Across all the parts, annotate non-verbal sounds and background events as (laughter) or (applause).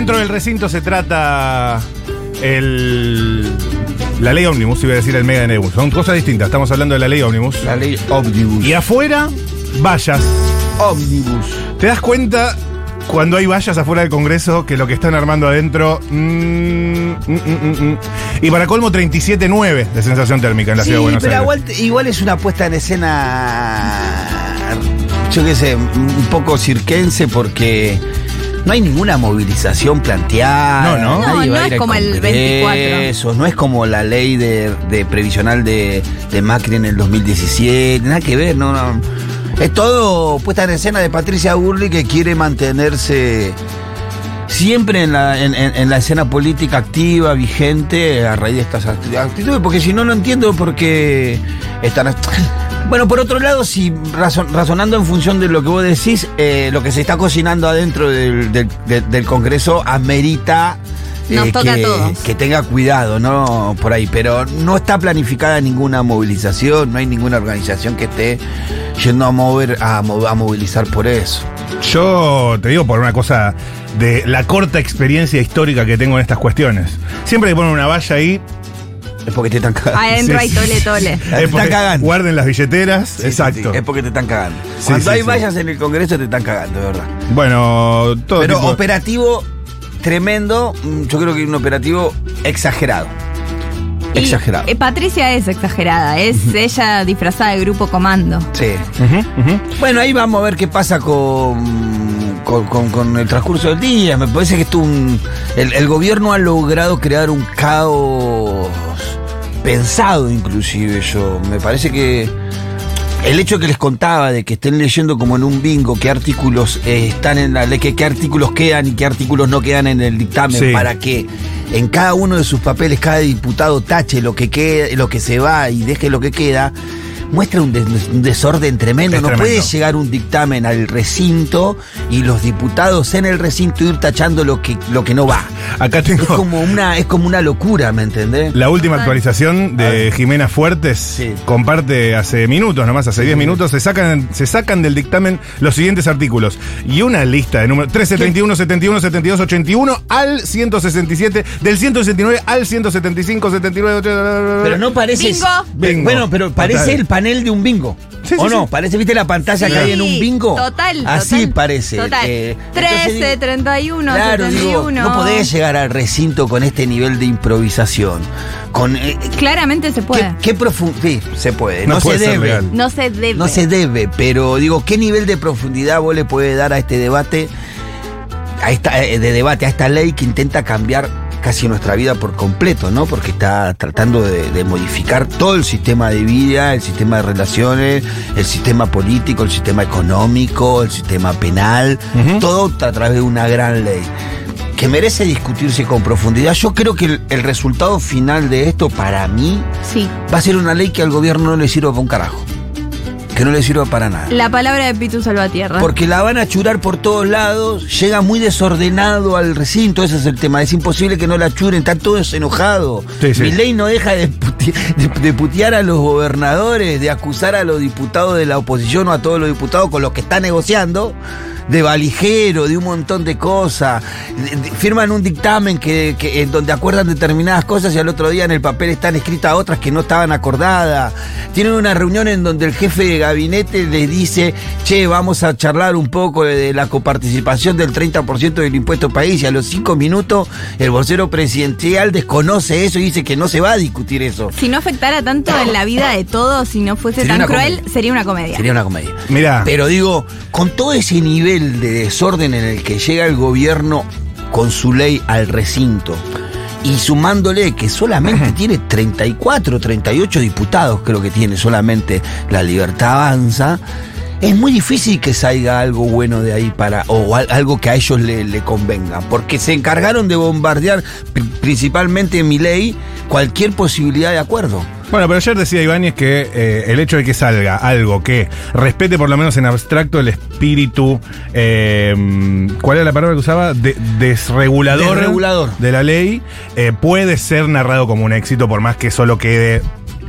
Dentro del recinto se trata el. La ley ómnibus, iba a decir el mega nebus. Son cosas distintas. Estamos hablando de la ley ómnibus. La ley ómnibus. Y afuera, vallas. ómnibus. ¿Te das cuenta cuando hay vallas afuera del Congreso que lo que están armando adentro. mm, mm, mm. Y para colmo, 37.9 de sensación térmica en la Sí, ciudad de Buenos pero Aires. igual, igual es una puesta en escena, yo qué sé, un poco cirquense porque no hay ninguna movilización planteada. No, no. nadie No, va no a ir es como el Congreso, No es como la ley de, de previsional de, de Macri en el 2017, nada que ver, no, no. Es todo puesta en escena de Patricia Burley que quiere mantenerse siempre en la, en, en- en la escena política activa, vigente, a raíz de estas acti- actitudes, porque si no, no entiendo por qué están... Bueno, por otro lado, si razon- razonando en función de lo que vos decís, eh, lo que se está cocinando adentro del, del- del- del Congreso amerita eh, Nos toca a que, todos. que tenga cuidado, ¿no? Por ahí, pero no está planificada ninguna movilización, no hay ninguna organización que esté yendo a mover, a, a movilizar por eso. Yo te digo por una cosa de la corta experiencia histórica que tengo en estas cuestiones. Siempre que ponen una valla ahí, Es porque te están cagando. Adentro Sí, hay tole tole. Te es está porque cagando. guarden las billeteras. Sí, sí, Exacto. sí, es porque te están cagando. Sí, Cuando sí, hay sí. vallas en el Congreso te están cagando, de verdad. Bueno, todo Pero tipo- operativo tremendo, mm, yo creo que un operativo exagerado. Y, Exagerado. eh, Patricia es exagerada, es ella disfrazada de grupo comando. Sí. Ujú, ujú. Bueno, ahí vamos a ver qué pasa con, con, con- con el transcurso del día. Me parece que esto un, el, el gobierno ha logrado crear un caos pensado inclusive yo. Me parece que el hecho que les contaba de que estén leyendo como en un bingo qué artículos eh, están en la ley, que qué artículos quedan y qué artículos no quedan en el dictamen Sí. para que en cada uno de sus papeles cada diputado tache lo que quede, lo que se va y deje lo que queda, muestra un, des- un desorden tremendo. Es no tremendo. puede llegar un dictamen al recinto y los diputados en el recinto ir tachando lo que, lo que no va. Acá tengo Es como una, es como una locura, ¿me entendés? la última actualización de. Jimena Fuertes. Sí. Comparte hace minutos, nomás hace 10 minutos, se sacan, se sacan del dictamen los siguientes artículos. Y una lista de números 13, 31, 71, 72, 81 al 167, del 169 al 175, 79, 80, Pero no parece. Bingo. Bingo. Bueno, pero parece Total. el panel de un bingo. Sí, ¿O sí, no? sí. Parece, ¿viste la pantalla Sí, que hay en un bingo? Total. Así total, parece. Total. Eh, 13, entonces digo, 31, Claro, digo, 71. no podés llegar al recinto con este nivel de improvisación. Con. eh, Claramente se puede. ¿Qué, qué profu- Sí, se puede. No No, puede se ser debe. No se debe. No se debe, pero digo, ¿qué nivel de profundidad vos le podés dar a este debate, a esta, eh, de debate, a esta ley que intenta cambiar casi nuestra vida por completo, ¿no? Porque está tratando de, de modificar todo el sistema de vida, el sistema de relaciones, el sistema político, el sistema económico, el sistema penal, Ujú. todo a través de una gran ley que merece discutirse con profundidad. Yo creo que el, el resultado final de esto, para mí, Sí. va a ser una ley que al gobierno no le sirva para un carajo. Que no le sirva para nada. La palabra de Pitu Salvatierra. Porque la van a churar por todos lados, llega muy desordenado al recinto, ese es el tema. Es imposible que no la churen, están todos enojados. Sí, sí. Mi ley no deja de, puti- de- de putear a los gobernadores, de acusar a los diputados de la oposición o a todos los diputados con los que está negociando, de valijero, de un montón de cosas. De- de- firman un dictamen que, que- en donde acuerdan determinadas cosas y al otro día en el papel están escritas otras que no estaban acordadas. Tienen una reunión en donde el jefe de gabinete les dice, che, vamos a charlar un poco de, la coparticipación del 30% del impuesto país y a los cinco minutos el vocero presidencial desconoce eso y dice que no se va a discutir eso. Si no afectara tanto en la vida de todos, si no fuese Sería tan cruel, comedia. sería una comedia. Sería una comedia. Mirá, Pero digo, con todo ese nivel de desorden en el que llega el gobierno con su ley al recinto y sumándole que solamente tiene 34, 38 diputados, creo que tiene solamente la libertad avanza, es muy difícil que salga algo bueno de ahí para, o al- algo que a ellos le, le convenga, porque se encargaron de bombardear pri- principalmente mi ley cualquier posibilidad de acuerdo. Bueno, pero ayer decía Ibáñez que eh, el hecho de que salga algo que respete por lo menos en abstracto el espíritu, eh, ¿cuál era la palabra que usaba? De- desregulador, Desregulador. de la ley, eh, puede ser narrado como un éxito por más que solo quede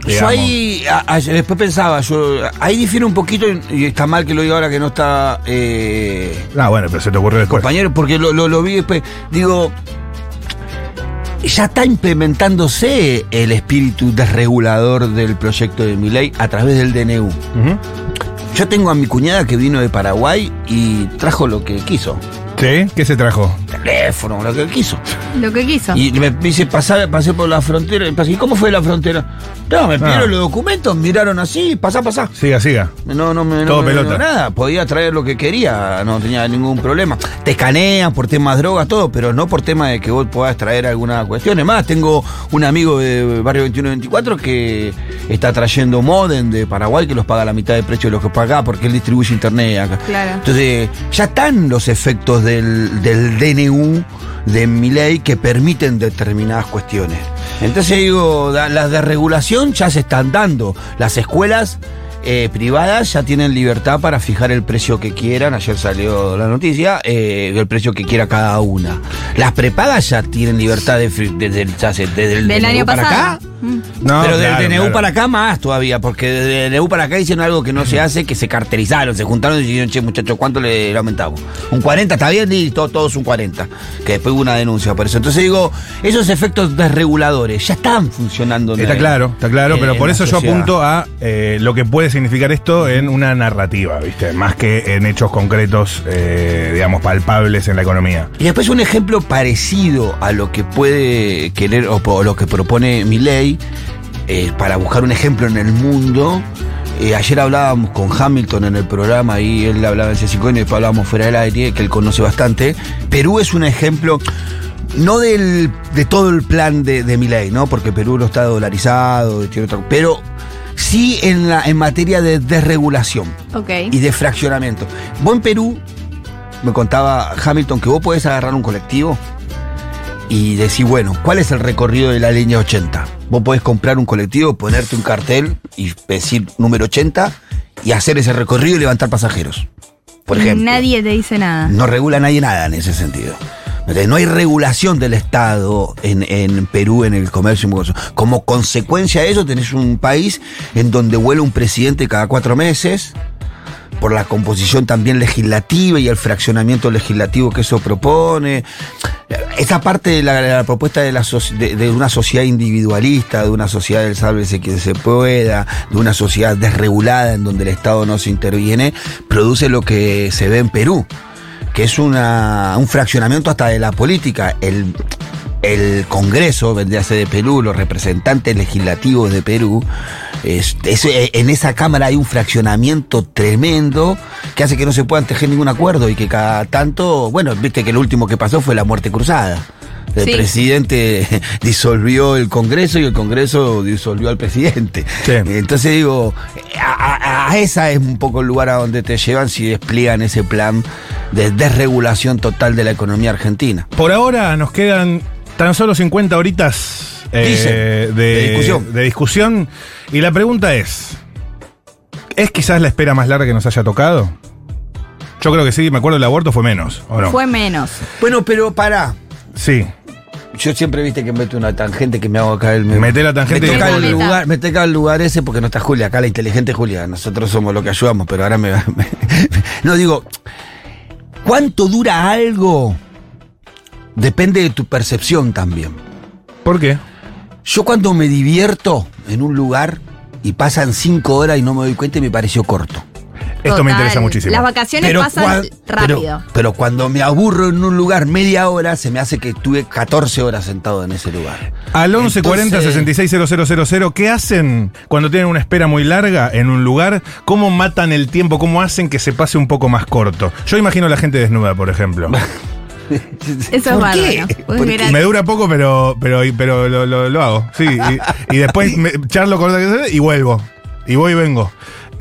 Yo ahí, a- a- después pensaba, yo ahí difiere un poquito, y- y está mal que lo diga ahora que no está eh, Ah, bueno, pero se te ocurrió después. compañero, porque lo, lo, lo vi después. Digo, ya está implementándose el espíritu desregulador del proyecto de Miley a través del DNU. Yo tengo a mi cuñada que vino de Paraguay y trajo lo que quiso. ¿Sí? ¿Qué se trajo? Teléfono, lo que quiso. Lo que quiso. Y me dice, pasá- pasé por la frontera. y pasé, ¿Y cómo fue la frontera? No, me pidieron Ah. los documentos, miraron así, pasá, pasá. Siga, siga. No, no me, no Todo pelota. nada, podía traer lo que quería, no tenía ningún problema. Te escanean por temas drogas, todo, pero no por tema de que vos puedas traer alguna cuestión. Es más, tengo un amigo de Barrio 2124 que está trayendo modem de Paraguay que los paga la mitad de precio de lo que paga porque él distribuye internet acá. Claro. Entonces, ya están los efectos del, del DNU de mi ley que permiten determinadas cuestiones. Entonces digo, las de regulación ya se están dando. Las escuelas eh, privadas ya tienen libertad para fijar el precio que quieran. Ayer salió la noticia, eh, el precio que quiera cada una. Las prepagas ya tienen libertad de, desde el, desde año para pasado. acá. Mm. No, Pero claro, del DNU claro. para acá más todavía, porque desde el DNU para acá hicieron algo que no se hace, que se carterizaron, se juntaron y dijeron, che, muchachos, ¿cuánto le, le aumentamos? Un 40, está bien, todo, todos un 40. Que después hubo una denuncia por eso. Entonces digo, esos efectos desreguladores ya están funcionando. Está la- claro, está claro, pero por eso yo apunto a eh, lo que puede significar esto en una narrativa, ¿viste? Más que en hechos concretos, eh, digamos, palpables en la economía. Y después un ejemplo parecido a lo que puede querer o, lo que propone mi ley, para buscar un ejemplo en el mundo. eh, ayer hablábamos con Hamilton en el programa y él hablaba en C5 y después hablábamos fuera del aire, que él conoce bastante. Perú es un ejemplo, no del, de todo el plan de, de Milei, ¿no? Porque Perú no está dolarizado, otra- pero sí en, la, en materia de desregulación y de fraccionamiento. Vos en Perú, me contaba Hamilton, que vos podés agarrar un colectivo y decir, bueno, ¿cuál es el recorrido de la línea 80? Vos podés comprar un colectivo, ponerte un cartel y decir número 80 y hacer ese recorrido y levantar pasajeros. Por ejemplo. Nadie te dice nada. No regula nadie nada en ese sentido. No hay regulación del Estado en, en Perú en el comercio. Como consecuencia de eso, tenés un país en donde vuela un presidente cada cuatro meses, por la composición también legislativa y el fraccionamiento legislativo que eso propone. Esa parte de la, propuesta de, una sociedad individualista, de una sociedad del sálvese quien se pueda, de una sociedad desregulada en donde el Estado no se interviene, produce lo que se ve en Perú, que es una, un fraccionamiento hasta de la política. El, el Congreso, vendría a ser de Perú, los representantes legislativos de Perú, es- es- eh, en esa Cámara hay un fraccionamiento tremendo que hace que no se puedan tejer ningún acuerdo y que cada tanto, bueno, viste que lo último que pasó fue la muerte cruzada. El Sí. presidente (laughs) disolvió el Congreso y el Congreso disolvió al presidente. Sí. Entonces digo, a, a- a esa es un poco el lugar a donde te llevan si despliegan ese plan de desregulación total de la economía argentina. Por ahora nos quedan tan solo 50 horitas eh, Dicen, de, de discusión. de discusión. Y la pregunta es: ¿es quizás la espera más larga que nos haya tocado? Yo creo que sí, me acuerdo del aborto fue menos, ¿o no? Fue menos. Bueno, pero pará. Sí. Yo siempre viste que meto una tangente que me hago acá el Mete la tangente me toca el lugar, me toca el lugar ese porque no está Julia, acá la inteligente Julia, nosotros somos lo que ayudamos, pero ahora me, (laughs) me- no digo ¿cuánto dura algo? Depende de tu percepción también. ¿Por qué? Yo cuando me divierto en un lugar y pasan cinco horas y no me doy cuenta me pareció corto. Esto me interesa muchísimo. Las vacaciones pasan cuan- rápido. Pero, pero cuando me aburro en un lugar media hora, se me hace que estuve 14 horas sentado en ese lugar. Al 1140 Entonces- 660000, ¿qué hacen cuando tienen una espera muy larga en un lugar? ¿Cómo matan el tiempo? ¿Cómo hacen que se pase un poco más corto? Yo imagino a la gente desnuda, por ejemplo. (laughs) (laughs) Eso es ¿Por bárbaro. qué? ¿Por qué? era- Me dura poco, pero, pero, pero lo, lo- lo hago. Sí, y, y después (laughs) me charlo con otra y vuelvo. Y voy y vengo.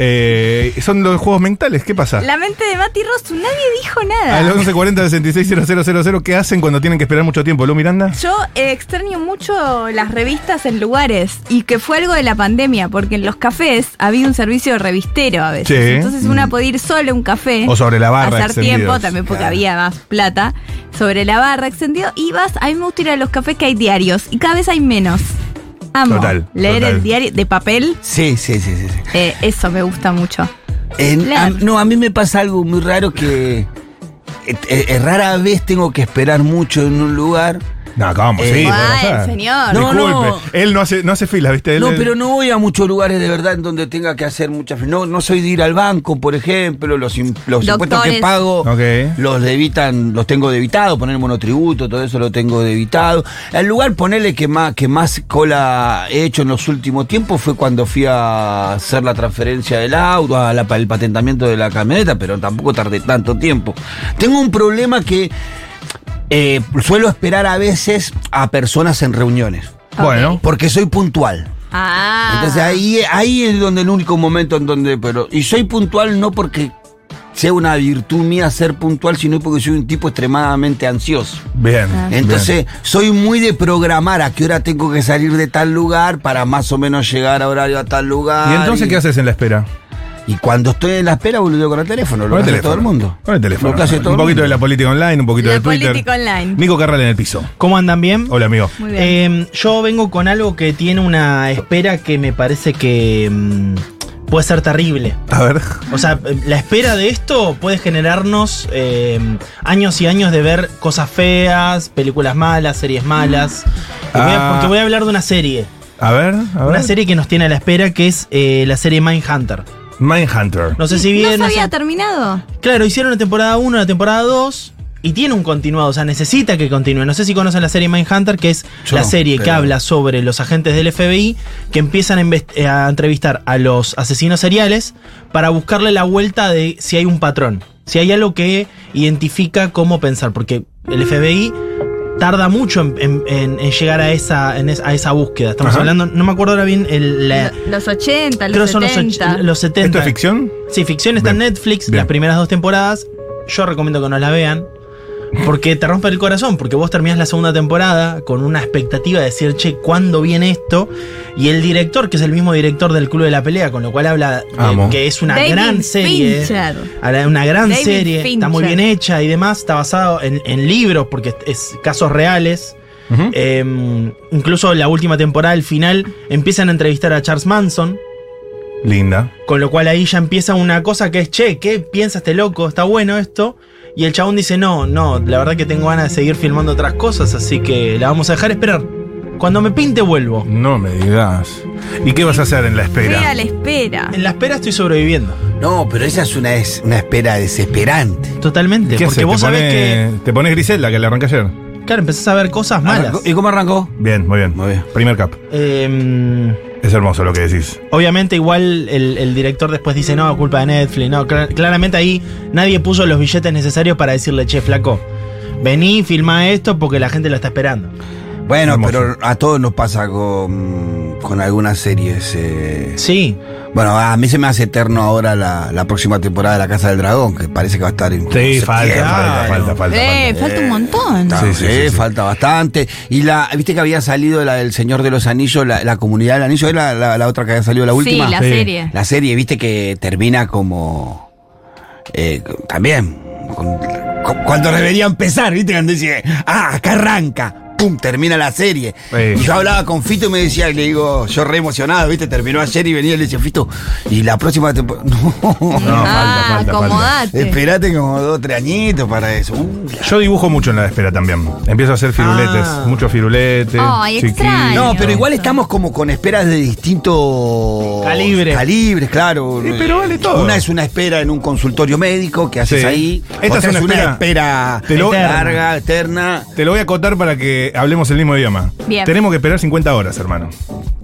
Eh, son los juegos mentales, ¿qué pasa? La mente de Mati Rosu, nadie dijo nada. Al 1140 660000, ¿qué hacen cuando tienen que esperar mucho tiempo? ¿Lu Miranda? Yo eh, extraño mucho las revistas en lugares y que fue algo de la pandemia, porque en los cafés había un servicio de revistero a veces. Sí. Entonces una podía ir solo a un café. O sobre la barra Hacer extendidos. tiempo, también porque Claro. había más plata. Sobre la barra extendido. Y vas, a mí me gusta ir a los cafés que hay diarios y cada vez hay menos. Amo. Total, Leer total. el diario de papel, Sí, sí, sí, sí. sí. eh, eso me gusta mucho. En- a- no, a mí me pasa algo muy raro que eh, eh, rara vez tengo que esperar mucho en un lugar. No, ¿cómo? Eh, sí, pasar. señor. No, Disculpe. no. Él no hace, no hace fila, ¿viste? Él- No, él- pero no voy a muchos lugares de verdad en donde tenga que hacer muchas filas. No, no soy de ir al banco, por ejemplo, los, im- los impuestos que Doctores. pago Ok. los debitan, los tengo debitados, poner monotributo, todo eso lo tengo debitado. El lugar, ponerle que más, que más cola he hecho en los últimos tiempos fue cuando fui a hacer la transferencia del auto, a la- el patentamiento de la camioneta, pero tampoco tardé tanto tiempo. Tengo un problema que eh, suelo esperar a veces a personas en reuniones. Bueno. Porque soy puntual. Ah. Entonces ahí, ahí es donde el único momento en donde. Pero, y soy puntual no porque sea una virtud mía ser puntual, sino porque soy un tipo extremadamente ansioso. Bien. Ah. Entonces, soy muy de programar a qué hora tengo que salir de tal lugar para más o menos llegar a horario a tal lugar. ¿Y entonces qué haces en la espera? Y cuando estoy en la espera, boludo con el teléfono, lo hace todo el mundo. Con el teléfono. Lo hace todo un el poquito mundo. de la política online, un poquito La de Twitter. política online. Nico Carral en el piso. ¿Cómo andan bien? Hola, amigo. Muy bien. Eh, yo vengo con algo que tiene una espera que me parece que mm, puede ser terrible. A ver. O sea, eh, la espera de esto puede generarnos eh, años y años de ver cosas feas, películas malas, series malas. Y voy a- Ah. porque voy a hablar de una serie. A ver, a ver. Una serie que nos tiene a la espera que es eh, la serie Mindhunter. Mindhunter. No sé si ¿No bien. se había terminado? Claro, hicieron la temporada 1, la temporada 2 y tiene un continuado, o sea, necesita que continúe. No sé si conocen la serie Mindhunter, que es Yo la no, serie que habla sobre los agentes del FBI que empiezan a, eh, a entrevistar a los asesinos seriales para buscarle la vuelta de si hay un patrón, si hay algo que identifica cómo pensar, porque el FBI tarda mucho en, en- en- en llegar a esa, en es- a esa búsqueda. Estamos Ajá. hablando, no me acuerdo ahora bien el, la- Lo- los 80, creo los son los, 70. och- los 70. ¿Esto es ficción? Sí, ficción está en. Netflix, Bien. las primeras dos temporadas. Yo recomiendo que no la vean. Porque te rompe el corazón, porque vos terminás la segunda temporada con una expectativa de decir, che, ¿cuándo viene esto? Y el director, que es el mismo director del Club de la Pelea, con lo cual habla de que es una David gran serie. Fincher. Habla de Una gran David serie, está muy bien hecha y demás. Está basado en, en libros, porque es casos reales. Eh, incluso la última temporada, al final, empiezan a entrevistar a Charles Manson. Linda. Con lo cual ahí ya empieza una cosa que es, che, ¿qué piensa este loco? ¿Está bueno esto? Y el chabón dice, no, no, la verdad que tengo ganas de seguir filmando otras cosas, así que la vamos a dejar esperar. Cuando me pinte vuelvo. No me digas. ¿Y qué vas a hacer en la Estoy a espera? la espera. En la espera estoy sobreviviendo. No, pero esa es una, es una espera desesperante. Totalmente. ¿Qué porque haces? vos ¿Te, sabés que, ¿Te pones Griselda, que le arranqué ayer? claro, empezás a ver cosas malas. ¿Y cómo arrancó? Bien, muy bien. Muy bien. Primer cap. Eh, Es hermoso lo que decís. obviamente igual el, director después dice, no, culpa de Netflix. No, Cla- claramente ahí nadie puso los billetes necesarios para decirle, che, flaco, vení, filma esto porque la gente lo está esperando. Bueno, Hermoso. pero a todos nos pasa con, con algunas series. eh. Sí, Bueno, a mí se me hace eterno ahora la, la próxima temporada de La Casa del Dragón, que parece que va a estar en. Sí, falta, falta, falta, falta, Eh, falta. falta un montón. Sí, sí, sí, sí, sí. falta bastante. Y la, viste que había salido la del Señor de los Anillos, la, la comunidad del anillo, era la, la otra que había salido la última. Sí, la Sí. serie. La serie, viste que termina como. eh, también. con- con- cuando debería empezar, viste, cuando dice, ah, acá arranca. Pum, termina la serie. Sí. Y yo hablaba con Fito y me decía, y le digo, yo re emocionado, viste, terminó ayer y venía y le decía, Fito, y la próxima temporada. (laughs) No, No, ah, falta, falta, acomodate. esperate como dos, tres añitos para eso. Uh, Yo dibujo mucho en la espera también. Empiezo a hacer firuletes. Ah. Mucho firulete. Ay, chiquillo. extraño. No, pero igual estamos como con esperas de distintos Calibre. calibres, claro. Sí, pero vale todo. Una es una espera en un consultorio médico que haces Sí. ahí. Esta Otra es una espera- espera Te lo- larga, eterna. Te lo voy a acotar para que hablemos el mismo idioma. Bien. Tenemos que esperar 50 horas, hermano.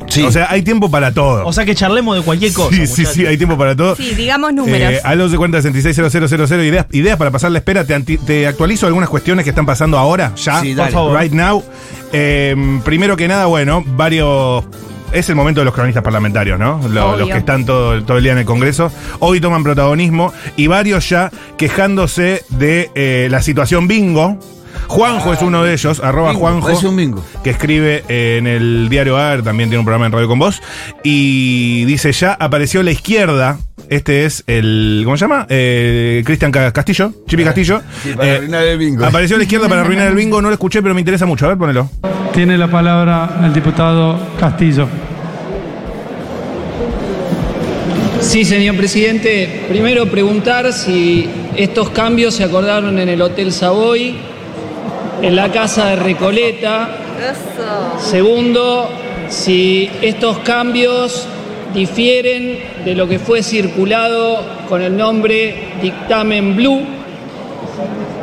Sí. O sea, hay tiempo para todo. O sea que charlemos de cualquier cosa. sí, sí, muchachos. sí, hay tiempo para todo. Sí, digamos números. Eh, al 1140 660000 ideas, ideas para pasar la espera. Te, anti- te actualizo algunas cuestiones que están pasando ahora, ya, Sí, por dale. favor. Right now. Eh, primero que nada, bueno, varios. Es el momento de los cronistas parlamentarios, ¿no? Lo- Obvio. los que están todo, todo el día en el Congreso. Hoy toman protagonismo y varios ya quejándose de eh, la situación bingo. Juanjo es uno de ellos, arroba Bingo, Juanjo. parece un bingo. que escribe eh, en el diario AR, también tiene un programa en Radio con Vos, y dice, ya apareció la izquierda, este es el, ¿cómo se llama? Eh, Cristian Ca- Castillo, Chipi Castillo. Sí, para Eh, arruinar el bingo. Apareció la izquierda para arruinar el bingo, no lo escuché, pero me interesa mucho, a ver, ponelo. Tiene la palabra el diputado Castillo. Sí, señor presidente. Primero preguntar si estos cambios se acordaron en el Hotel Savoy, en la Casa de Recoleta. Segundo, si estos cambios difieren de lo que fue circulado con el nombre Dictamen Blue.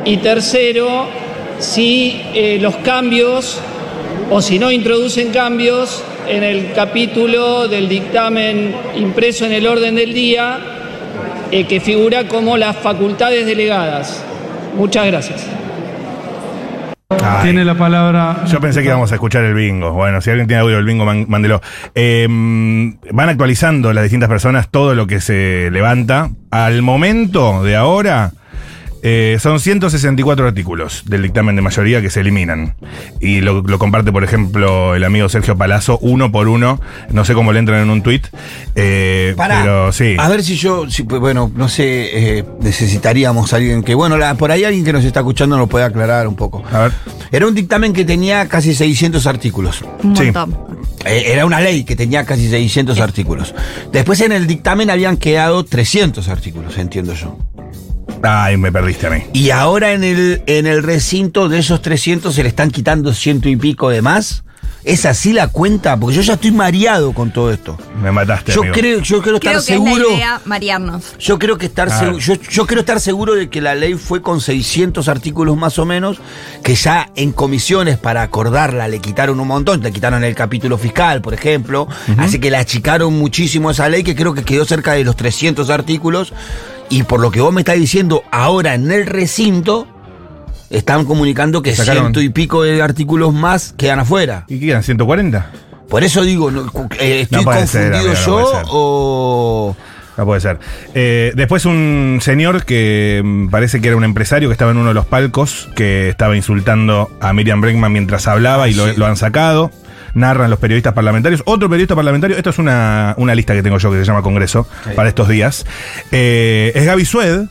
Y tercero, si eh, los cambios o si no introducen cambios en el capítulo del dictamen impreso en el orden del día eh, que figura como las facultades delegadas. Muchas gracias. Ay, Tiene la palabra. Yo pensé que íbamos a escuchar el bingo. Bueno, si alguien tiene audio del bingo, mándelo. Eh, van actualizando las distintas personas todo lo que se levanta. Al momento de ahora, eh, son 164 artículos del dictamen de mayoría que se eliminan. Y lo, lo comparte, por ejemplo, el amigo Sergio Palazzo, uno por uno. No sé cómo le entran en un tuit. eh, Pará. pero sí. A ver si yo, si, pues, bueno, no sé, eh, necesitaríamos a alguien que, bueno, la- por ahí alguien que nos está escuchando nos puede aclarar un poco. A ver. Era un dictamen que tenía casi 600 artículos. Un Sí. Eh, Era una ley que tenía casi 600 artículos. Después en el dictamen habían quedado 300 artículos, entiendo yo. Ay, me perdiste a mí. Y ahora en el, en el recinto de esos 300 se le están quitando ciento y pico de más. ¿Es así la cuenta? Porque yo ya estoy mareado con todo esto. Me mataste, Yo amigo. creo, yo quiero estar Creo que seguro. es la idea marearnos. Yo creo que estar Ah. segu- yo, yo quiero estar seguro de que la ley fue con 600 artículos más o menos, que ya en comisiones para acordarla le quitaron un montón, le quitaron el capítulo fiscal, por ejemplo, así que le achicaron muchísimo esa ley que creo que quedó cerca de los 300 artículos y por lo que vos me estás diciendo ahora en el recinto están comunicando que Sacaron- ciento y pico de artículos más quedan afuera. ¿Y qué quedan? ¿140? Por eso digo, no, eh, estoy No ser, confundido amigo, no yo ser. o No puede ser. Eh, después un señor que mm, parece que era un empresario que estaba en uno de los palcos, que estaba insultando a Miriam Bregman mientras hablaba y lo, sí. lo han sacado. Narran los periodistas parlamentarios. Otro periodista parlamentario, esto es una, una lista que tengo yo que se llama Congreso para estos días. Eh, es Gaby Sued,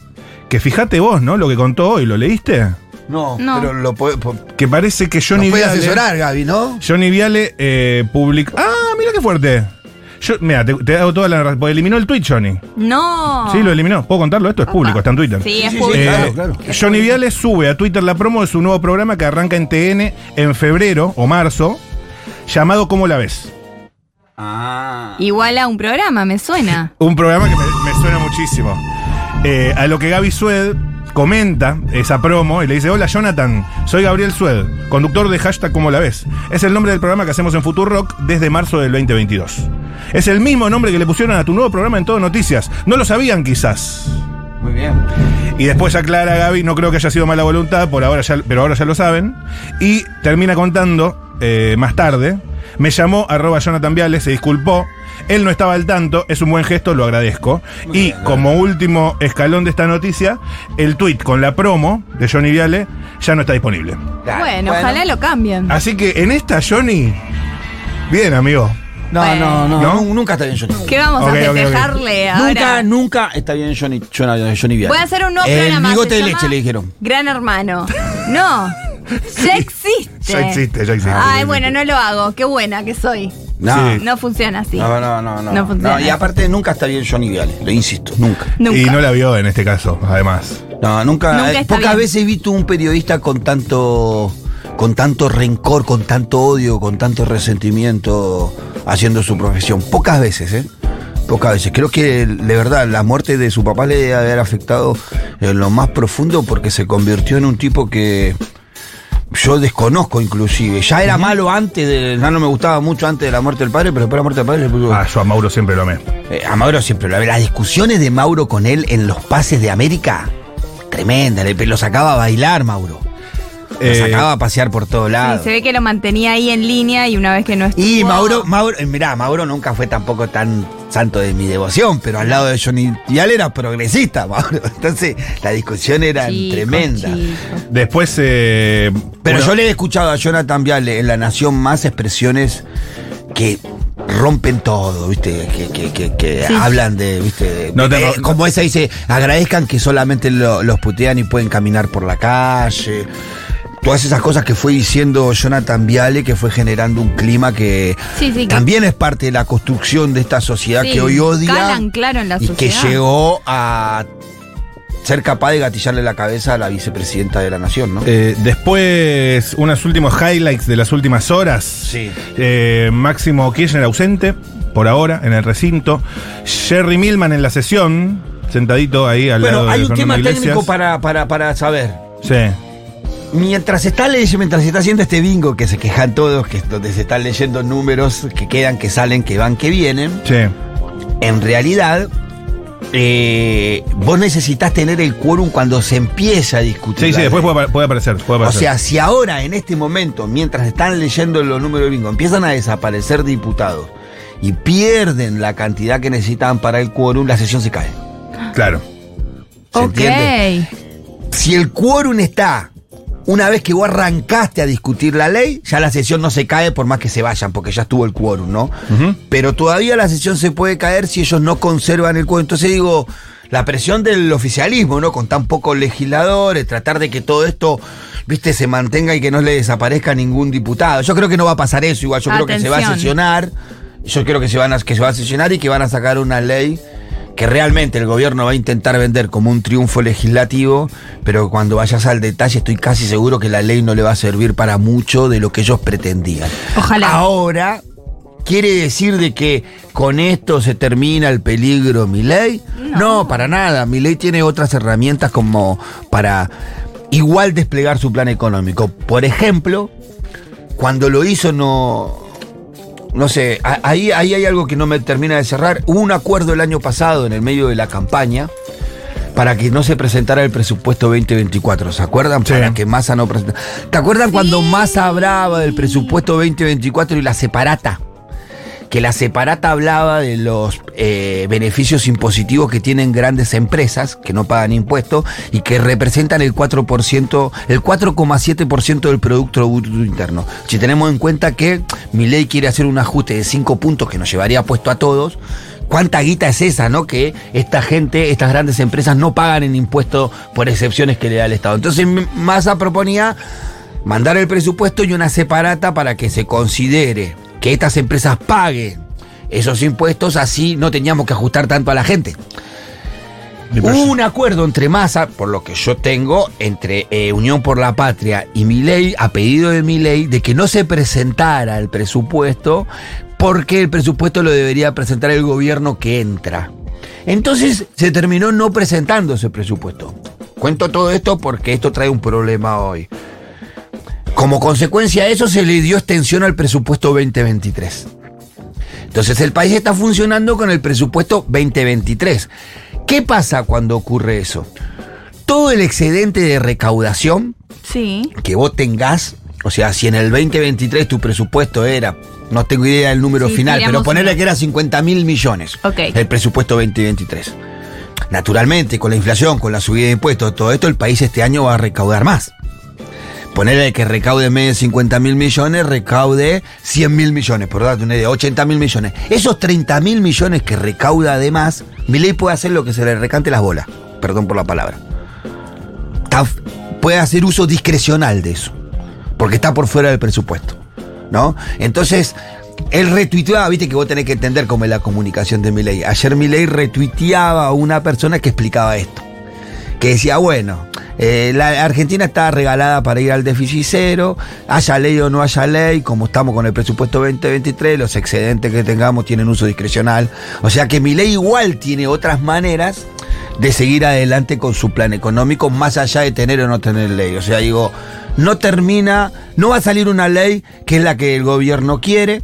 que fíjate vos, ¿no? Lo que contó hoy, ¿lo leíste? no, No. pero lo puede, Que parece que Johnny Nos puede Viale- asesorar, Gaby, ¿no? Johnny Viale eh, publicó. ¡Ah, mira qué fuerte! Yo, mira, te, te hago toda la. Porque eliminó el tweet, Johnny. No. Sí, lo eliminó. ¿Puedo contarlo? Esto es público, está en Twitter. Sí, es público. Eh, claro, claro. Johnny Viale sube a Twitter la promo de su nuevo programa que arranca en TN en febrero o marzo, llamado ¿Cómo la ves? Ah. Igual a un programa, me suena. (laughs) Un programa que me, me suena muchísimo. Eh, a lo que Gaby Sued comenta esa promo y le dice, hola Jonathan, soy Gabriel Sued, conductor de hashtag ¿Cómo la ves? Es el nombre del programa que hacemos en Rock desde marzo del 2022. Es el mismo nombre que le pusieron a tu nuevo programa en Todo Noticias. No lo sabían quizás. Muy bien. Y después aclara Gaby, no creo que haya sido mala voluntad, por ahora ya, pero ahora ya lo saben. Y termina contando eh, más tarde. Me llamó arroba Jonathan Viales, se disculpó. Él no estaba al tanto, es un buen gesto, lo agradezco. y como último escalón de esta noticia, el tweet con la promo de Johnny Viale ya no está disponible. Bueno, ojalá lo cambien. Así que en esta, Johnny, bien, amigo. No, no, no, ¿No? nu- nunca está bien Johnny. ¿Qué vamos a festejarle ahora? Nunca, nunca está bien Johnny, Johnny, Johnny Viale. Voy a hacer un nuevo El programa. bigote de leche le dijeron. Gran hermano. No. Ya existe. Ya existe, ya existe. Ay, bueno, no lo hago. Qué buena que soy. No. Sí. No funciona así. No, no, no, no. No funciona. y aparte nunca está bien Johnny Viale, lo insisto, nunca. Nunca. Y no la vio en este caso, además. No, nunca. Nunca eh, está pocas bien. veces he visto un periodista con tanto. con tanto rencor, con tanto odio, con tanto resentimiento haciendo su profesión. Pocas veces, ¿eh? Pocas veces. Creo que de verdad la muerte de su papá le debe haber afectado en lo más profundo porque se convirtió en un tipo que yo desconozco inclusive. Ya era malo antes de. Ya no me gustaba mucho antes de la muerte del padre, pero después de la muerte del padre le puso. Ah, yo a Mauro siempre lo amé. Eh, a Mauro siempre lo Las discusiones de Mauro con él en los pases de América, tremenda. Le, lo sacaba a bailar, Mauro. Lo Eh, sacaba a pasear por todos Sí, lados. se ve que lo mantenía ahí en línea y una vez que no estuvo. Y Mauro, Mauro, eh, mirá, Mauro nunca fue tampoco tan santo de mi devoción, pero al lado de Johnny Vial era progresista, (laughs) Mauro. Entonces, la discusión era tremenda. Después. eh, Pero bueno, yo le he escuchado a Jonathan Viale en La Nación más expresiones que rompen todo, ¿viste? Que, que- que- que Sí. hablan de, ¿viste? No eh, como esa dice, agradezcan que solamente lo- los putean y pueden caminar por la calle. Todas esas cosas que fue diciendo Jonathan Viale, que fue generando un clima que Sí, sí, que- también es parte de la construcción de esta sociedad Sí, que hoy odia calan, claro, en la y que sociedad. llegó a ser capaz de gatillarle la cabeza a la vicepresidenta de la nación, ¿no? eh, después, unos últimos highlights de las últimas horas. Sí. Eh, Máximo Kirchner ausente, por ahora, en el recinto. Jerry Milman en la sesión, sentadito ahí al lado Bueno, de hay un Fernando tema Iglesias. técnico para, para, para saber. Sí. Mientras se está leyendo, mientras se está haciendo este bingo que se quejan todos, que es donde se están leyendo números que quedan, que salen, que van, que vienen, Sí. en realidad eh, vos necesitas tener el quórum cuando se empieza a discutir. Sí, sí, después puede, puede aparecer. puede O sea, si ahora, en este momento, mientras están leyendo los números del bingo, empiezan a desaparecer diputados y pierden la cantidad que necesitaban para el quórum, la sesión se cae. claro. ¿Se Ok. entiende? Si el quórum está una vez que vos arrancaste a discutir la ley, ya la sesión no se cae por más que se vayan, porque ya estuvo el quórum, ¿no? Pero todavía la sesión se puede caer si ellos no conservan el quórum. Entonces digo, la presión del oficialismo, ¿no? Con tan pocos legisladores, tratar de que todo esto, viste, se mantenga y que no le desaparezca ningún diputado. Yo creo que no va a pasar eso, igual yo creo que se va a sesionar. Yo creo que se, van a, que se va a sesionar y que van a sacar una ley que realmente el gobierno va a intentar vender como un triunfo legislativo, pero cuando vayas al detalle estoy casi seguro que la ley no le va a servir para mucho de lo que ellos pretendían. Ojalá. Ahora, ¿quiere decir de que con esto se termina el peligro mi ley? No. para nada. Mi ley tiene otras herramientas como para igual desplegar su plan económico. Por ejemplo, cuando lo hizo no... No sé, ahí, ahí hay algo que no me termina de cerrar. Hubo un acuerdo el año pasado en el medio de la campaña para que no se presentara el presupuesto 2024. ¿Se acuerdan? Sí. Para que Massa no presentara. ¿Te acuerdan cuando Massa hablaba del presupuesto 2024 y la separata? Que la separata hablaba de los eh, beneficios impositivos que tienen grandes empresas que no pagan impuestos y que representan el 4%, el 4,7% del Producto Bruto Interno. Si tenemos en cuenta que mi ley quiere hacer un ajuste de 5 puntos que nos llevaría puesto a todos, ¿Cuánta guita es esa, no? Que esta gente, estas grandes empresas no pagan en impuestos por excepciones que le da el Estado. Entonces Massa proponía mandar el presupuesto y una separata para que se considere que estas empresas paguen esos impuestos, así no teníamos que ajustar tanto a la gente. Hubo un acuerdo entre Massa, por lo que yo tengo, entre eh, Unión por la Patria y Milei, a pedido de Milei, de que no se presentara el presupuesto, porque el presupuesto lo debería presentar el gobierno que entra. Entonces se terminó no presentando ese presupuesto. Cuento todo esto porque esto trae un problema hoy. Como consecuencia de eso se le dio extensión al presupuesto 2023. Entonces el país está funcionando con el presupuesto 2023. ¿Qué pasa cuando ocurre eso? Todo el excedente de recaudación Sí. que vos tengas, o sea, si en el 2023 tu presupuesto era, no tengo idea del número Sí, final, pero ponerle que era 50 mil millones, Ok. el presupuesto 2023. Naturalmente, con la inflación, con la subida de impuestos, todo esto, el país este año va a recaudar más. Ponerle que recaude en vez de 50 mil millones, recaude 100 mil millones, por darte una idea, 80 mil millones. Esos 30 mil millones que recauda además, mi ley puede hacer lo que se le recante las bolas, perdón por la palabra. Puede hacer uso discrecional de eso, porque está por fuera del presupuesto, ¿no? Entonces, él retuiteaba, viste que vos tenés que entender cómo es la comunicación de mi ley. Ayer mi ley retuiteaba a una persona que explicaba esto que decía, bueno, eh, la Argentina está regalada para ir al déficit cero, haya ley o no haya ley, como estamos con el presupuesto 2023, los excedentes que tengamos tienen uso discrecional. O sea que mi ley igual tiene otras maneras de seguir adelante con su plan económico, más allá de tener o no tener ley. O sea, digo, no termina, no va a salir una ley que es la que el gobierno quiere,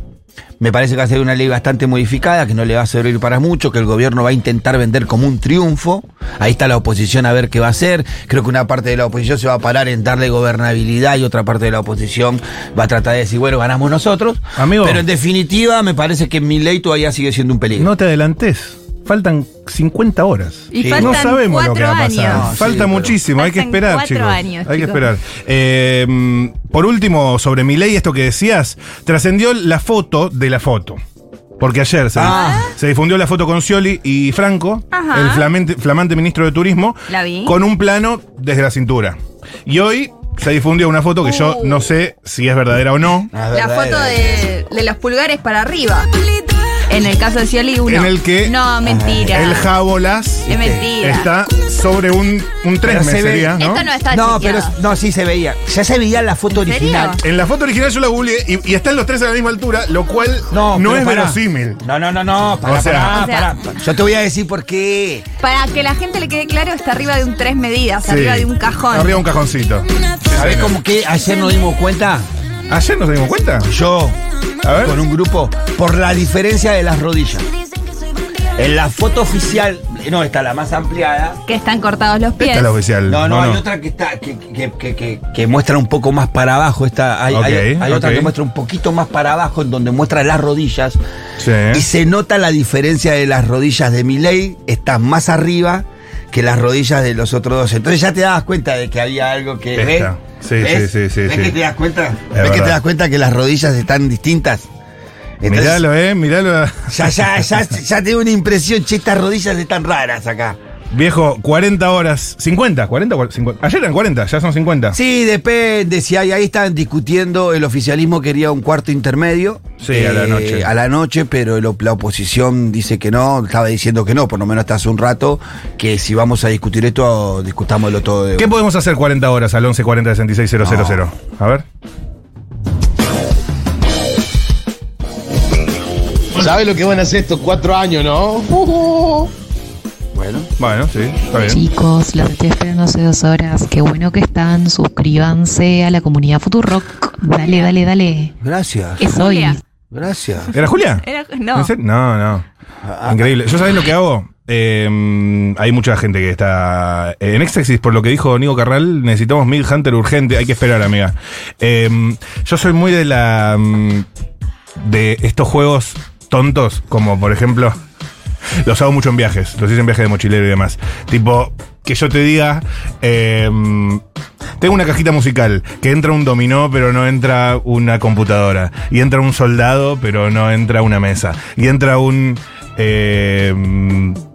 Me parece que va a ser una ley bastante modificada, que no le va a servir para mucho, que el gobierno va a intentar vender como un triunfo. Ahí está la oposición a ver qué va a hacer. Creo que una parte de la oposición se va a parar en darle gobernabilidad y otra parte de la oposición va a tratar de decir, bueno, ganamos nosotros. Amigo. Pero en definitiva, me parece que mi ley todavía sigue siendo un peligro. No te adelantes. Faltan 50 horas. Y no sabemos lo que va a pasar. años. No, sí, Falta muchísimo, hay que esperar, cuatro chicos. años, hay que esperar. Eh, por último, sobre mi ley, esto que decías, trascendió la foto de la foto. Porque ayer se, Ah. se difundió la foto con Scioli y Franco, Ajá. el flamante, flamante ministro de Turismo, La vi. con un plano desde la cintura. Y hoy se difundió una foto que yo Uh. no sé si es verdadera o no. Ah, La foto de, de los pulgares para arriba. En el caso de Scioli, uno. En el que- No, mentira. El Jabolas Es mentira. está sobre un, un 3 Pero se ve- sería, ¿no? Esto no está No, pero chequeado. no, sí se veía. Ya se veía la foto ¿En original. serio? En la foto original yo la googleé y, y están los tres a la misma altura, lo cual no, pero es pará. verosímil. No, no, no, no. Pará, O sea- pará, O sea- pará. Yo te voy a decir por qué. Para que la gente le quede claro, está arriba de un tres medidas, Sí. arriba de un cajón. Arriba de un cajoncito. ¿Sabés cómo que ayer nos dimos cuenta? ¿Ayer nos dimos cuenta? Yo, A ver. con un grupo, por la diferencia de las rodillas. En la foto oficial, no, está la más ampliada. Que están cortados los pies. Esta es la oficial. No, no, ¿o hay otra que está que, que- que- que- que muestra un poco más para abajo. Esta, hay Ok, hay- hay otra ok. que muestra un poquito más para abajo, en donde muestra las rodillas. Sí. Y se nota la diferencia de las rodillas de Miley, están más arriba que las rodillas de los otros dos. Entonces ya te dabas cuenta de que había algo que. Sí, ¿Ves? sí, sí, sí, ¿Ves sí. que te das cuenta? ¿Ves verdad. que te das cuenta que las rodillas están distintas? Entonces, Miralo, eh, miralo. Ya, ya, ya, ya tengo una impresión, che, estas rodillas están raras acá. Viejo, 40 horas. 50, 40, 50. Ayer eran 40, ya son 50. Sí, depende. Si hay, ahí estaban discutiendo, el oficialismo quería un cuarto intermedio. eh, Sí, a la noche. A la noche, pero el- la oposición dice que no, estaba diciendo que no, por lo menos hasta hace un rato, que si vamos a discutir esto, discutámoslo todo de ¿Qué podemos hacer 40 horas al 11 40 66 000? A ver. ¿Sabes lo que van a hacer estos cuatro años, no? Bueno. Bueno, sí, está bien. Chicos, los estoy esperando hace dos horas. Qué bueno que están. Suscríbanse a la comunidad Futurock. Dale, dale, dale. Gracias. Es hoy. Julia. Gracias. ¿Era Julia? Era- no. No, no. Increíble. ¿Yo sabés lo que hago? Eh, hay mucha gente que está. En Éxtasis, por lo que dijo Nico Carral, necesitamos Mid Hunter urgente. Hay que esperar, amiga. Eh, yo soy muy de la. mm, de estos juegos tontos, como por ejemplo. Los hago mucho en viajes, los hice en viajes de mochilero y demás. Tipo, que yo te diga, eh, tengo una cajita musical, que entra un dominó pero no entra una computadora. Y entra un soldado pero no entra una mesa. Y entra un eh,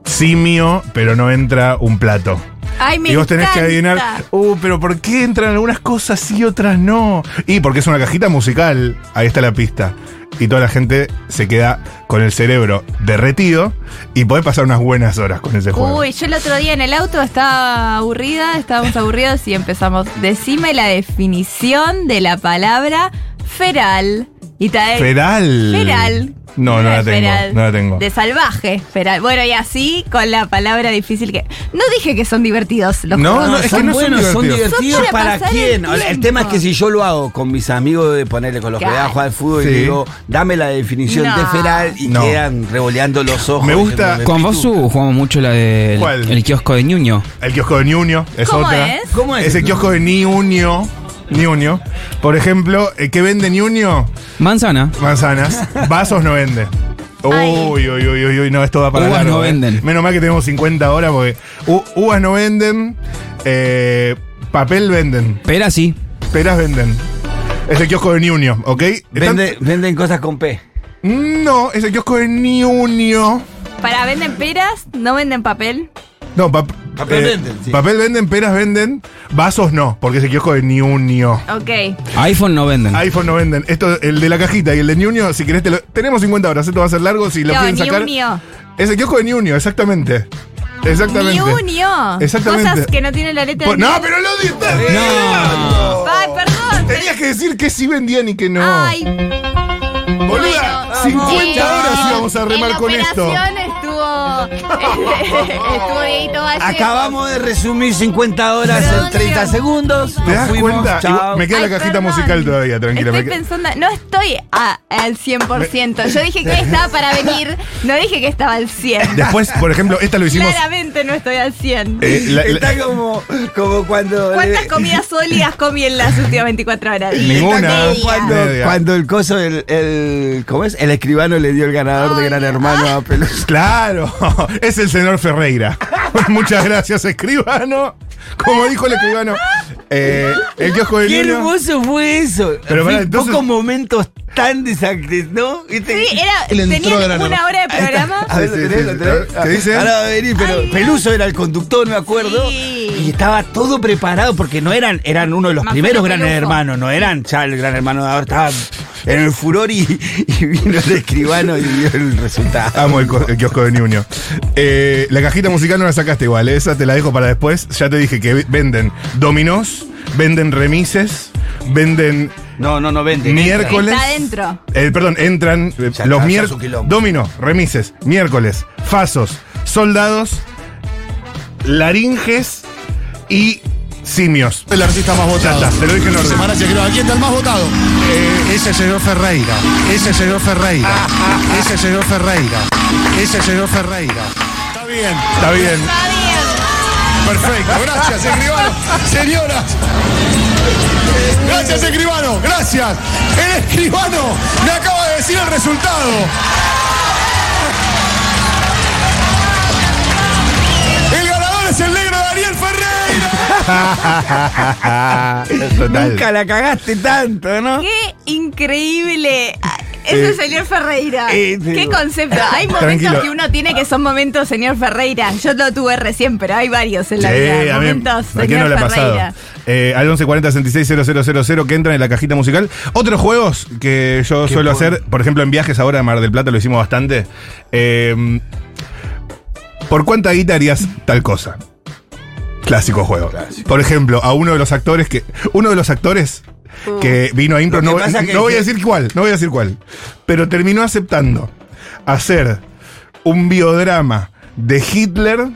simio pero no entra un plato. Ay, me y vos tenés que adivinar, uh, pero ¿por qué entran algunas cosas y otras no? Y porque es una cajita musical, ahí está la pista. Y toda la gente se queda con el cerebro derretido y podés pasar unas buenas horas con ese juego. Uy, yo el otro día en el auto estaba aburrida, estábamos aburridos y empezamos. Decime la definición de la palabra feral. Y Feral. Feral. No, no la de tengo. feral. No la tengo. De salvaje, feral. Bueno, y así con la palabra difícil que. No dije que son divertidos los No, juegos. no, es que son no son buenos, son divertidos. divertidos Son para quién. el tema es que si yo lo hago con mis amigos de ponerle con los que Claro. voy a jugar al fútbol Sí. y digo, dame la definición No. de feral y No. quedan revoleando los ojos. Me gusta- Con "Me Bosu jugamos mucho la del ¿Cuál? el kiosco de Ñuño. El kiosco de Ñuño es ¿Cómo otra. es? ¿Cómo es? Es el kiosco de Ñuño. Ñuño. Por ejemplo, eh, ¿qué vende Ñuño? Manzana. Manzanas. Vasos no vende. Ay. Uy, uy, uy, uy, uy, no, esto va para Uvas largo, no eh. venden. Menos mal que tenemos 50 horas porque u- uvas no venden, eh, papel venden, Pero sí. peras venden. Es el kiosco de Ñuño, ¿ok? Están- Vende- venden cosas con P. No, es el kiosco de Ñuño. Para venden peras, no venden papel. No, pap- Papel eh, venden, sí. Papel venden, peras venden, vasos no, porque es el kiosco de Ñuño. Ok. iPhone no venden. iPhone no venden. Esto, el de la cajita y el de Ñuño, si querés, te lo- tenemos 50 horas. Esto va a ser largo. Si lo No, quieren sacar. Ñuño. Es el kiosco de Ñuño, exactamente. Exactamente. Ñuño. Exactamente. Cosas que no tienen la letra. No, pero lo diste. No. Ay, perdón. Tenías que decir que sí vendían y que no. Ay, Boluda, bueno. 50 Eh, horas íbamos a remar en con esto. (laughs) Acabamos de resumir 50 horas en 30 Diego. segundos. ¿Te das fuimos, cuenta? chao. Me queda Ay, la cajita perdón. musical todavía, tranquila. Estoy me queda- pensando. No estoy a- al 100%. Yo dije que (laughs) estaba para venir, no dije que estaba al 100. Después, por ejemplo, esta lo hicimos. Claramente no estoy al 100. eh, la- la- Está como, como cuando. (laughs) ¿Cuántas comidas sólidas comí en las últimas 24 horas? Ninguna. Cuando, cuando el coso, el, el- ¿Cómo es? El escribano le dio el ganador de Gran Hermano a Pelusa. Claro, es el señor Ferreira. Muchas gracias, escribano. Como dijo el escribano, eh, el kiosco de Qué niño. hermoso fue eso. Pero pará, entonces- pocos momentos tan desacres, ¿no? Sí, era, tenían una hora de programa. A ver, Sí, lo sí, lo tenés. ¿Qué dice? Ahora va a venir, pero Ay, Peluso era el conductor, me acuerdo. Sí. Y estaba todo preparado porque no eran, eran uno de los Más primeros grandes hermanos, no eran ya el gran hermano de ahora, estaba en el furor y, y vino el escribano y dio el resultado. Amo el, el kiosco de Niño. Eh, la cajita musical no la sacaste igual, eh, esa te la dejo para después. Ya te dije que venden dominós, venden remises, venden No, no, no vende. miércoles. Está adentro. Eh, perdón, entran eh, Ya los miércoles. Domino, remises, miércoles, fasos, soldados, laringes y simios. El artista más votado. Ya está, te lo dije en orden. Semana se. ¿Quién está el más votado? Eh, ese señor Ferreira. Ese señor Ferreira. Ese señor Ferreira. Ese señor Ferreira. Está bien. Está bien. Está bien. Perfecto. Gracias, escribano. Señoras. Gracias, escribano. Gracias. El escribano me acaba de decir el resultado. El ganador es el negro. Total. Nunca la cagaste tanto, ¿no? Qué increíble. Ah, Es el Eh, señor Ferreira. eh, Qué concepto. Hay momentos Tranquilo. que uno tiene que son momentos señor Ferreira. Yo lo tuve recién, pero hay varios en la Sí, vida. a mí, Momentos ¿a señor no le ha pasado? Ferreira. Eh, al 1140 66 que entran en la cajita musical. Otros juegos que yo Qué suelo hacer, por ejemplo, en viajes ahora a Mar del Plata lo hicimos bastante. Eh, ¿Por cuánta guita harías tal cosa? Clásico juego. Por ejemplo, a uno de los actores que. Uno de los actores que vino a Impro, no, que- voy a decir cuál, no voy a decir cuál. Pero terminó aceptando hacer un biodrama de Hitler.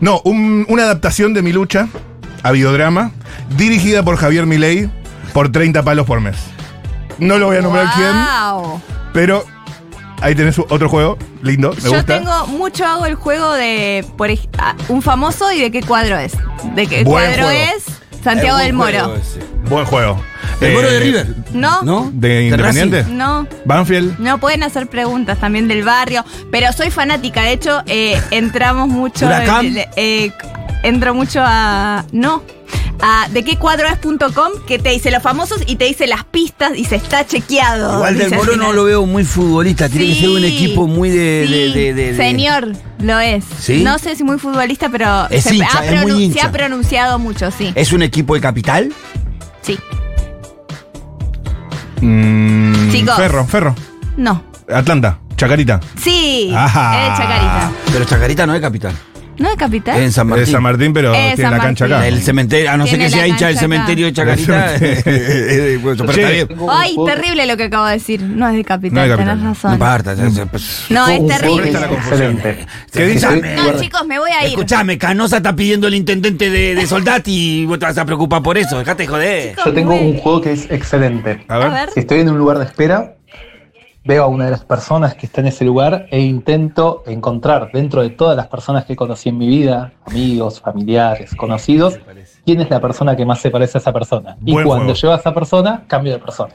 No, un- una adaptación de mi lucha a biodrama, dirigida por Javier Milei por 30 palos por mes. No lo voy a nombrar quién, Wow. pero ahí tenés otro juego lindo, me Yo gusta. tengo mucho hago el juego de por ah, un famoso y de qué cuadro es. De qué Buen cuadro juego. es Santiago Es del Moro. Buen juego. ¿El Moro de Eh, River? No, ¿No? ¿De Independiente? No. Banfield. No pueden hacer preguntas también del barrio, pero soy fanática. De hecho, eh, entramos mucho. ¿Huracán? eh, entro mucho a. No. A de qué cuadro es.com que te dice los famosos y te dice las pistas y se está chequeado. Igual del Moro no lo veo muy futbolista, tiene que ser un equipo muy de. sí, de- de- de- de- Señor, lo es. ¿Sí? No sé si muy futbolista, pero Es se, hincha, ha es muy pronun- hincha. se ha pronunciado mucho, sí. ¿Es un equipo de capital? Sí. Mm, Chicos. Ferro, Ferro. No. Atlanta, Chacarita. Sí. Ajá. Es Chacarita. Pero Chacarita no es capital. ¿No es capital? En San Martín. Es San Martín, pero Es tiene San la cancha acá. El cementerio, a no ser que sea hincha del cementerio (laughs) de Chacarita. eh, bueno, pero está bien. Ay, terrible lo que acabo de decir. No es de capital, No de capital. tenés No razón. ya- pues- No, es terrible. No, chicos, me voy a ir. Escuchame, Canosa está pidiendo el intendente de, de Soldati y vos te vas a preocupar por eso. Dejate de joder. Yo tengo un juego que es excelente. A ver. A ver. Si estoy en un lugar de espera, veo a una de las personas que está en ese lugar e intento encontrar dentro de todas las personas que conocí en mi vida, amigos, familiares, conocidos, quién es la persona que más se parece a esa persona. Y Buen cuando juego. llego a esa persona, cambio de persona.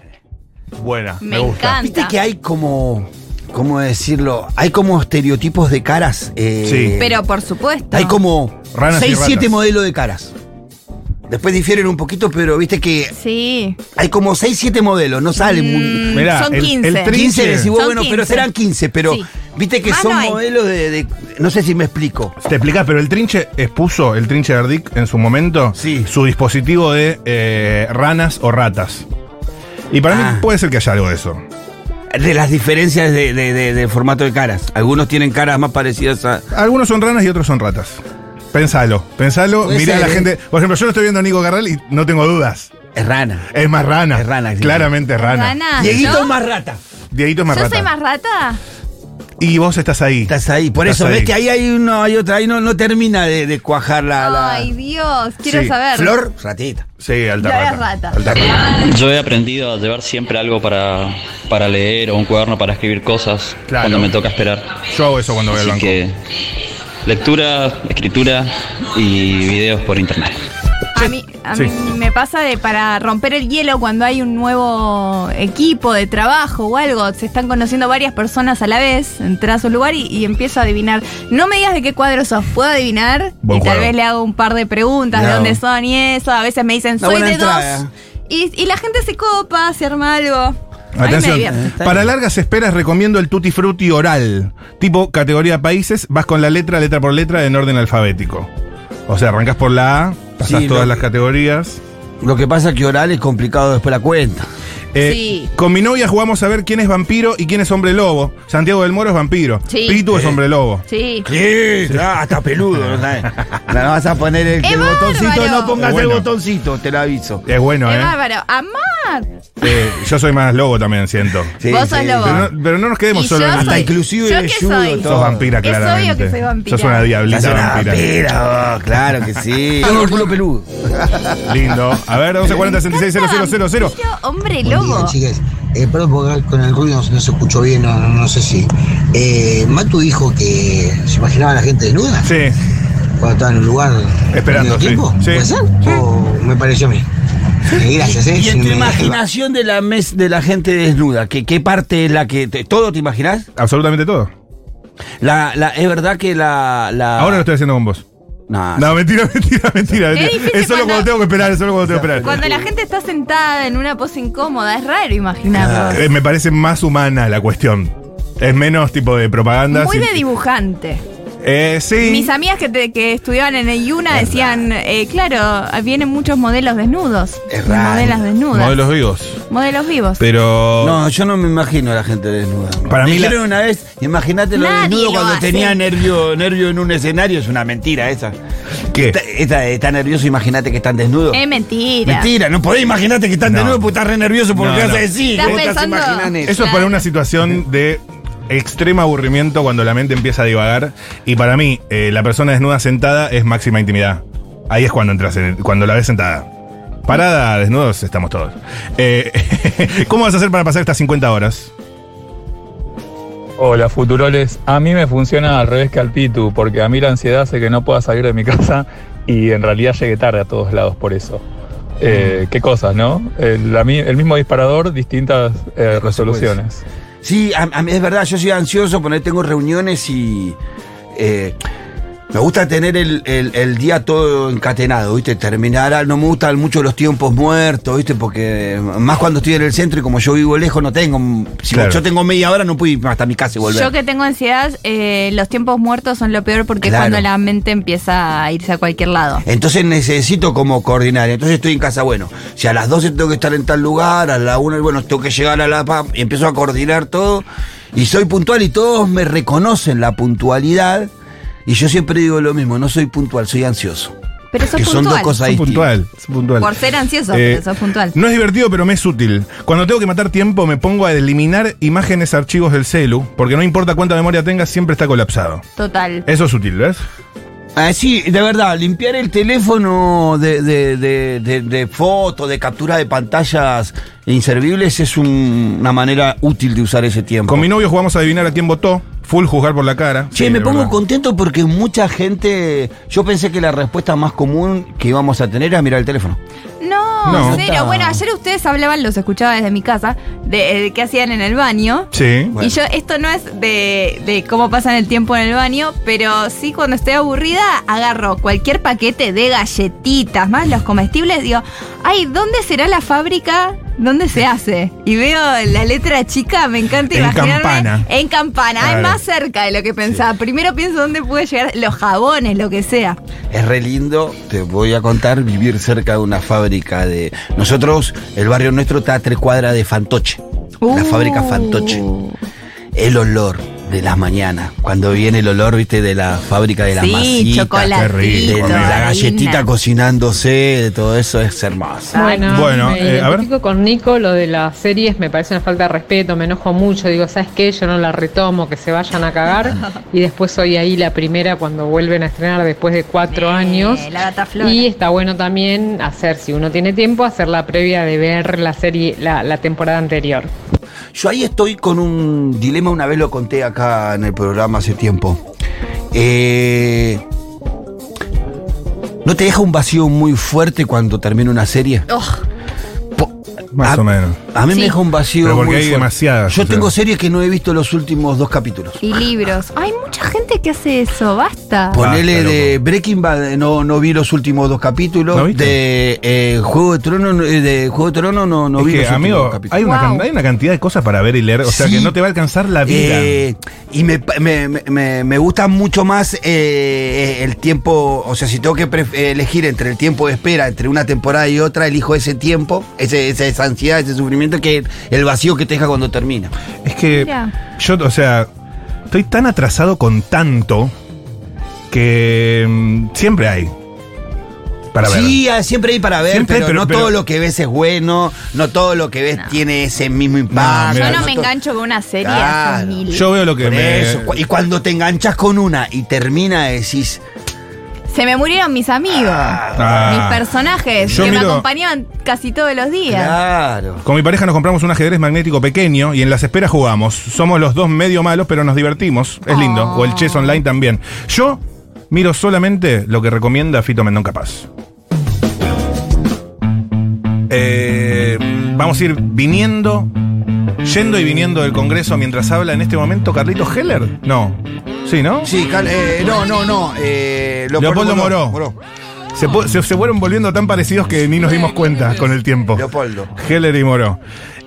Buena, me, Me gusta. encanta. Viste que hay como. ¿Cómo decirlo? Hay como estereotipos de caras. eh, Sí. Pero por supuesto. Hay como Ranas y 6, 7 ratas. modelos de caras. Después difieren un poquito, pero viste que Sí. hay como 6, 7 modelos, no salen muy. Mm, Mirá, son el- 15. el trinche- 15 decís vos, Son bueno, pero 15. serán 15, pero Sí. viste que Más son no modelos de, de- No sé si me explico. Te explicás, pero el trinche expuso, el trinche de Ardic en su momento, Sí. su dispositivo de eh, ranas o ratas. Y para Ah. mí puede ser que haya algo de eso. De las diferencias de, de- de- de formato de caras. Algunos tienen caras más parecidas a. Algunos son ranas y otros son ratas. Pensalo, pensalo, mirá a la ¿eh? gente. Por ejemplo, yo lo estoy viendo a Nico Garral y no tengo dudas. Es rana. Es más rana. Es rana, sí. Claramente es rana. Rana. Dieguito ¿Yo? es más rata. Dieguito es más ¿Yo rata. soy más rata? y vos estás ahí. Estás ahí. Por Estás eso, ves que ahí hay uno, hay otra, ahí no, no termina de, de cuajar la. la- Ay, Dios, quiero Sí. saber. Flor, ratita. Sí, alta rata. Alta rata. Yo he aprendido a llevar siempre algo para, para leer o un cuaderno para escribir cosas Claro. cuando me toca esperar. Yo hago eso cuando voy al Así banco. que lectura, escritura y videos por internet. A mí, a Sí. mí me pasa de para romper el hielo cuando hay un nuevo equipo de trabajo o algo, se están conociendo varias personas a la vez, entras a un lugar y, y empiezo a adivinar. No me digas de qué cuadro sos, puedo adivinar Buen y tal vez le hago un par de preguntas de dónde son y eso. A veces me dicen, soy de entrada. dos. Y, y la gente se copa, se arma algo. Atención, para largas esperas recomiendo el Tutti Frutti oral, tipo categoría países, vas con la letra, letra por letra, en orden alfabético. O sea, arrancas por la A, pasás Sí, todas las categorías. Lo que pasa es que oral es complicado después la cuenta. Eh, Sí. Con mi novia jugamos a ver quién es vampiro y quién es hombre lobo. Santiago del Moro es vampiro. Sí. Pitu es hombre lobo. Sí. Sí, claro, hasta peludo, ¿no sabes? (laughs) No vas a poner el, ¡Es el botoncito, no pongas bueno. el botoncito, te lo aviso. Es bueno, Es ¿eh? bárbaro. Eh, Yo soy más lobo también, siento. Sí, Vos sos sí. lobo. Pero no, pero no nos quedemos Y solo yo en el- Hasta soy- inclusive ¿Yo qué judo, soy? todo. Sos vampira, Es obvio claramente. que soy vampira. Sos una diablita Sos una vampira. vampira, vos, claro que sí. (laughs) Tengo el culo peludo. Lindo. A ver, 1140 66 000. Vampiro, Hombre lobo. chicas. Eh, perdón porque con el ruido no, no se escuchó bien, no, no, no sé si. Eh, Matu dijo que se imaginaba a la gente desnuda Sí. Cuando estaba en un lugar Esperando, sí. tiempo. Sí. ¿Puede ser? ¿O me pareció a mí? Eh, gracias, ¿eh? Y en tu imaginación de la mes de la gente desnuda, ¿qué, qué parte es la que te- todo te imaginas? Absolutamente todo. La, la, es verdad que la, la Ahora lo estoy haciendo con vos. No, No, (laughs) mentira, mentira, mentira. mentira. Es solo cuando- cuando tengo que esperar, es solo cuando tengo que esperar. Cuando la gente está sentada en una pose incómoda, es raro imaginarlo. Eh, me parece más humana la cuestión. Es menos tipo de propaganda. Muy de dibujante. Eh, sí. Mis amigas que, te- que estudiaban en el IUNA decían, eh, claro, vienen muchos modelos desnudos. Es raro. Modelos desnudas. Modelos vivos. Modelos vivos. Pero. No, yo no me imagino a la gente desnuda. Para me mí la- una vez, imagínate lo desnudo lo cuando hace. tenía nervio, nervio en un escenario, es una mentira esa. ¿Qué? Está, está- está nervioso, imagínate que están desnudos. es mentira. Mentira, no podés imaginarte que están No. desnudos porque estás re nervioso por No, lo que vas a decir. Estás ¿Cómo te pensando- imaginan eso? Eso es para una situación de extremo aburrimiento cuando la mente empieza a divagar. Y para mí, eh, la persona desnuda sentada es máxima intimidad. Ahí es cuando entras, en- cuando la ves sentada. Parada, desnudos, estamos todos. Eh, (laughs) ¿Cómo vas a hacer para pasar estas 50 horas? Hola, Futuroles. A mí me funciona al revés que al Pitu, porque a mí la ansiedad hace que no pueda salir de mi (laughs) casa y en realidad llegue tarde a todos lados por eso. Eh, qué cosas, ¿no? El, la mi- el mismo disparador, distintas eh, resoluciones. Sí, a, mí es verdad, yo soy ansioso, porque tengo reuniones y eh, me gusta tener el, el- el día todo encatenado, ¿viste? Terminar, ah, no me gustan mucho los tiempos muertos, ¿viste? Porque más cuando estoy en el centro y como yo vivo lejos no tengo, si Claro. yo tengo media hora no puedo ir hasta mi casa y volver. Yo que tengo ansiedad, eh, los tiempos muertos son lo peor porque Claro. es cuando la mente empieza a irse a cualquier lado. Entonces necesito como coordinar. Entonces estoy en casa, bueno, si a las 12 tengo que estar en tal lugar, a la 1, bueno, tengo que llegar a la pam, y empiezo a coordinar todo. Y soy puntual y todos me reconocen la puntualidad. Y yo siempre digo lo mismo, no soy puntual, soy ansioso. Pero sos que son puntual. dos cosas Son distintas. puntual, son puntual. Por ser ansioso, Eh, pero sos puntual. No es divertido, pero me es útil. Cuando tengo que matar tiempo, me pongo a eliminar imágenes, archivos del celu, porque no importa cuánta memoria tengas, siempre está colapsado. Total. Eso es útil, ¿ves? Ah, sí, de verdad, limpiar el teléfono de, de, de, captura de pantallas inservibles es un- una manera útil de usar ese tiempo. Con mi novio jugamos a adivinar a quién votó, full juzgar por la cara. Che, Sí, me pongo verdad. contento porque mucha gente. Yo pensé que la respuesta más común que íbamos a tener era mirar el teléfono. No. Está. Bueno, ayer ustedes hablaban, los escuchaba desde mi casa, de, de qué hacían en el baño. Sí. Y yo, esto no es de, de cómo pasan el tiempo en el baño, pero sí cuando estoy aburrida, agarro cualquier paquete de galletitas, más los comestibles, digo, ay, ¿dónde será la fábrica? ¿Dónde se hace? Y veo la letra chica, me encanta En imaginarme. Campana. En campana, es más cerca de lo que pensaba. Primero pienso dónde puede llegar los jabones, lo que sea. Es re lindo, te voy a contar, vivir cerca de una fábrica de. Nosotros, el barrio nuestro está a tres cuadras de Fantoche. La Uh. fábrica Fantoche. El olor, de las mañanas. Cuando viene el olor, viste, de la fábrica de la Sí, de, de la harina. galletita cocinándose, de todo eso es hermoso. Bueno, Bueno, me eh, a ver. con Nico, lo de las series me parece una falta de respeto, me enojo mucho, digo, ¿sabes qué? Yo no la retomo, que se vayan a cagar. (laughs) y después soy ahí la primera cuando vuelven a estrenar después de cuatro años. La. Y está bueno también hacer, si uno tiene tiempo, hacer la previa de ver la serie, la, la temporada anterior. Yo ahí estoy con un dilema, una vez lo conté acá en el programa hace tiempo. Eh, ¿No te deja un vacío muy fuerte cuando termina una serie? Más a, o menos. A mí Sí. me deja un vacío Pero porque muy hay demasiadas, Yo o sea. tengo series que no he visto los últimos dos capítulos. Y libros. Hay mucha gente que hace eso, basta. Ponele Basta, de Breaking Bad, eh, no, no vi los últimos dos capítulos. ¿No viste? de eh, Juego de Tronos, eh, de Juego de Tronos no, no Es vi que, los últimos amigo, dos capítulos. hay una, Wow. hay una cantidad de cosas para ver y leer, o sea Sí. que no te va a alcanzar la vida. Eh, y me, me, me- me gusta mucho más eh, el tiempo, o sea, si tengo que elegir entre el tiempo de espera, entre una temporada y otra, elijo ese tiempo, ese, esa ansiedad, ese sufrimiento, que el vacío que te deja cuando termina. es que Mira. yo, o sea, estoy tan atrasado con tanto que mm, siempre hay para ver. Sí, ah, siempre hay para ver, Siempre hay, pero, pero- no pero- todo lo que ves es bueno, no todo lo que ves tiene ese mismo impacto. mira, Yo no me to- engancho con una serie Claro. hace mil. Yo veo lo que Por me. eso, cu- Y cuando te enganchas con una y termina, decís, Se me murieron mis amigos. Ah. mis personajes Yo que me miro- acompañaban casi todos los días. claro. Con mi pareja nos compramos un ajedrez magnético pequeño y en las esperas jugamos. Somos los dos medio malos, pero nos divertimos. Es lindo. Oh. O el chess online también. Yo miro solamente lo que recomienda Fito Mendón Capaz. Eh, vamos a ir viniendo, yendo y viniendo del Congreso mientras habla en este momento Carlitos Heller. No. Sí, ¿no? Sí, Cal- eh, no, no, no. eh, Leopoldo Moró. Se, pu- se- se fueron volviendo tan parecidos que ni nos dimos cuenta con el tiempo. Leopoldo. Heller y Moró.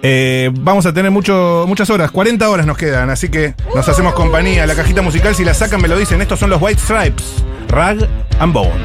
Eh, vamos a tener mucho, muchas horas, 40 horas nos quedan, así que nos hacemos compañía. La cajita musical, si la sacan, me lo dicen. Estos son los White Stripes, Rag and Bone.